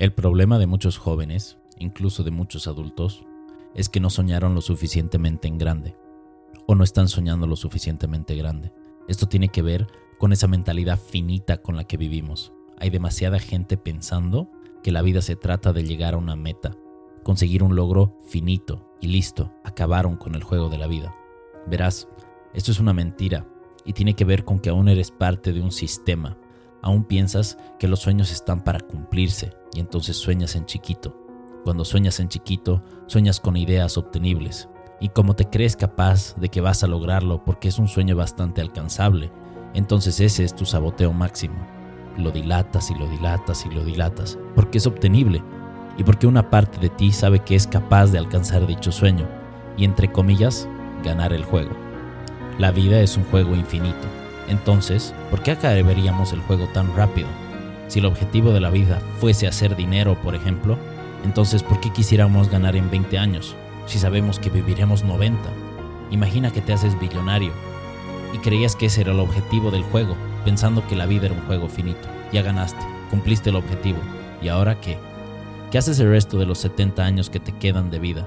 El problema de muchos jóvenes, incluso de muchos adultos, es que no soñaron lo suficientemente en grande o no están soñando lo suficientemente grande. Esto tiene que ver con esa mentalidad finita con la que vivimos. Hay demasiada gente pensando que la vida se trata de llegar a una meta, conseguir un logro finito y listo, acabaron con el juego de la vida. Verás, esto es una mentira y tiene que ver con que aún eres parte de un sistema. Aún piensas que los sueños están para cumplirse y entonces sueñas en chiquito. Cuando sueñas en chiquito, sueñas con ideas obtenibles. Y como te crees capaz de que vas a lograrlo porque es un sueño bastante alcanzable, entonces ese es tu saboteo máximo. Lo dilatas y lo dilatas y lo dilatas, porque es obtenible y porque una parte de ti sabe que es capaz de alcanzar dicho sueño y entre comillas, ganar el juego. La vida es un juego infinito. Entonces, ¿por qué acabaríamos el juego tan rápido? Si el objetivo de la vida fuese hacer dinero, por ejemplo, entonces ¿por qué quisiéramos ganar en 20 años si sabemos que viviremos 90? Imagina que te haces billonario y creías que ese era el objetivo del juego, pensando que la vida era un juego finito. Ya ganaste, cumpliste el objetivo. ¿Y ahora qué? ¿Qué haces el resto de los 70 años que te quedan de vida?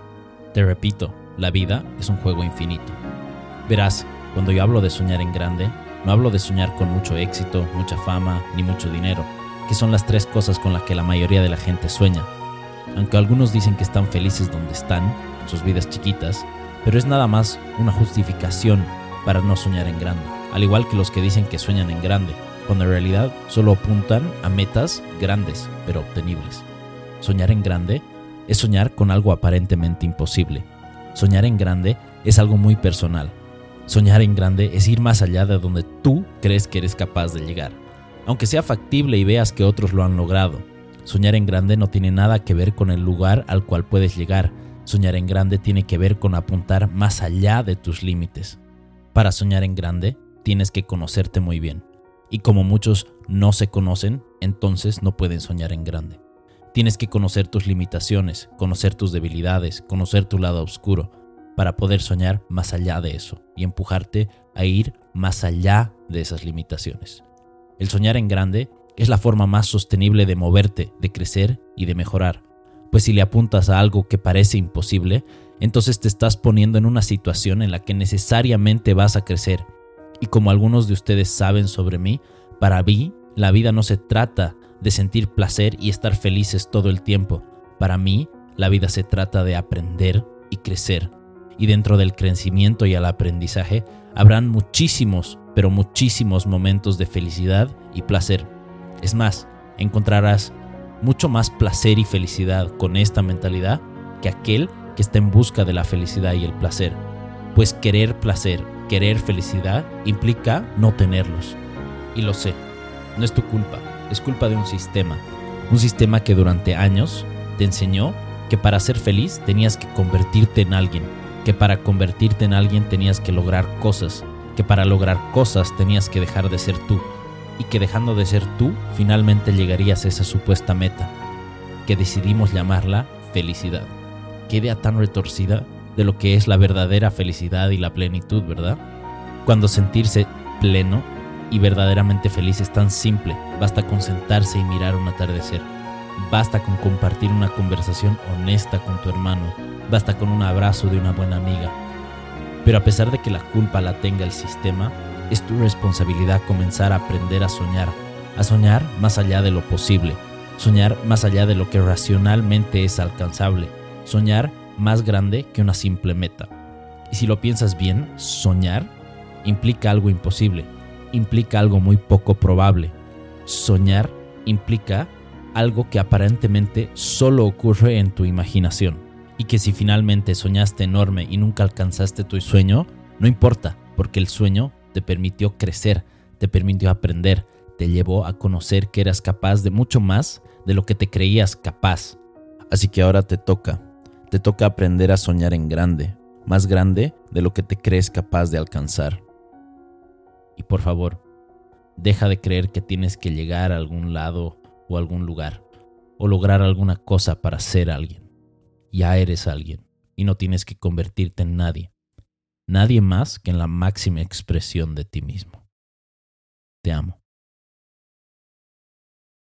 Te repito, la vida es un juego infinito. Verás, cuando yo hablo de soñar en grande, no hablo de soñar con mucho éxito, mucha fama, ni mucho dinero, que son las tres cosas con las que la mayoría de la gente sueña. Aunque algunos dicen que están felices donde están, en sus vidas chiquitas, pero es nada más una justificación para no soñar en grande, al igual que los que dicen que sueñan en grande, cuando en realidad solo apuntan a metas grandes, pero obtenibles. Soñar en grande es soñar con algo aparentemente imposible. Soñar en grande es algo muy personal. Soñar en grande es ir más allá de donde tú crees que eres capaz de llegar, aunque sea factible y veas que otros lo han logrado. Soñar en grande no tiene nada que ver con el lugar al cual puedes llegar. Soñar en grande tiene que ver con apuntar más allá de tus límites. Para soñar en grande, tienes que conocerte muy bien. Y como muchos no se conocen, entonces no pueden soñar en grande. Tienes que conocer tus limitaciones, conocer tus debilidades, conocer tu lado oscuro, para poder soñar más allá de eso y empujarte a ir más allá de esas limitaciones. El soñar en grande es la forma más sostenible de moverte, de crecer y de mejorar, pues si le apuntas a algo que parece imposible, entonces te estás poniendo en una situación en la que necesariamente vas a crecer. Y como algunos de ustedes saben sobre mí, para mí la vida no se trata de sentir placer y estar felices todo el tiempo. Para mí, la vida se trata de aprender y crecer. Y dentro del crecimiento y el aprendizaje habrán muchísimos, pero muchísimos momentos de felicidad y placer. Es más, encontrarás mucho más placer y felicidad con esta mentalidad que aquel que está en busca de la felicidad y el placer. Pues querer placer, querer felicidad implica no tenerlos. Y lo sé, no es tu culpa, es culpa de un sistema. Un sistema que durante años te enseñó que para ser feliz tenías que convertirte en alguien, que para convertirte en alguien tenías que lograr cosas, que para lograr cosas tenías que dejar de ser tú, y que dejando de ser tú finalmente llegarías a esa supuesta meta, que decidimos llamarla felicidad. Qué idea tan retorcida de lo que es la verdadera felicidad y la plenitud, ¿verdad? Cuando sentirse pleno y verdaderamente feliz es tan simple, basta con sentarse y mirar un atardecer. Basta con compartir una conversación honesta con tu hermano, basta con un abrazo de una buena amiga. Pero a pesar de que la culpa la tenga el sistema, es tu responsabilidad comenzar a aprender a soñar, a soñar más allá de lo posible, soñar más allá de lo que racionalmente es alcanzable, soñar más grande que una simple meta. Y si lo piensas bien, soñar implica algo imposible, implica algo muy poco probable. Soñar implica algo que aparentemente solo ocurre en tu imaginación. Y que si finalmente soñaste enorme y nunca alcanzaste tu sueño, no importa, porque el sueño te permitió crecer, te permitió aprender, te llevó a conocer que eras capaz de mucho más de lo que te creías capaz. Así que ahora te toca, te toca aprender a soñar en grande, más grande de lo que te crees capaz de alcanzar. Y por favor, deja de creer que tienes que llegar a algún lado o algún lugar, o lograr alguna cosa para ser alguien. Ya eres alguien, y no tienes que convertirte en nadie nadie más que en la máxima expresión de ti mismo. Te amo.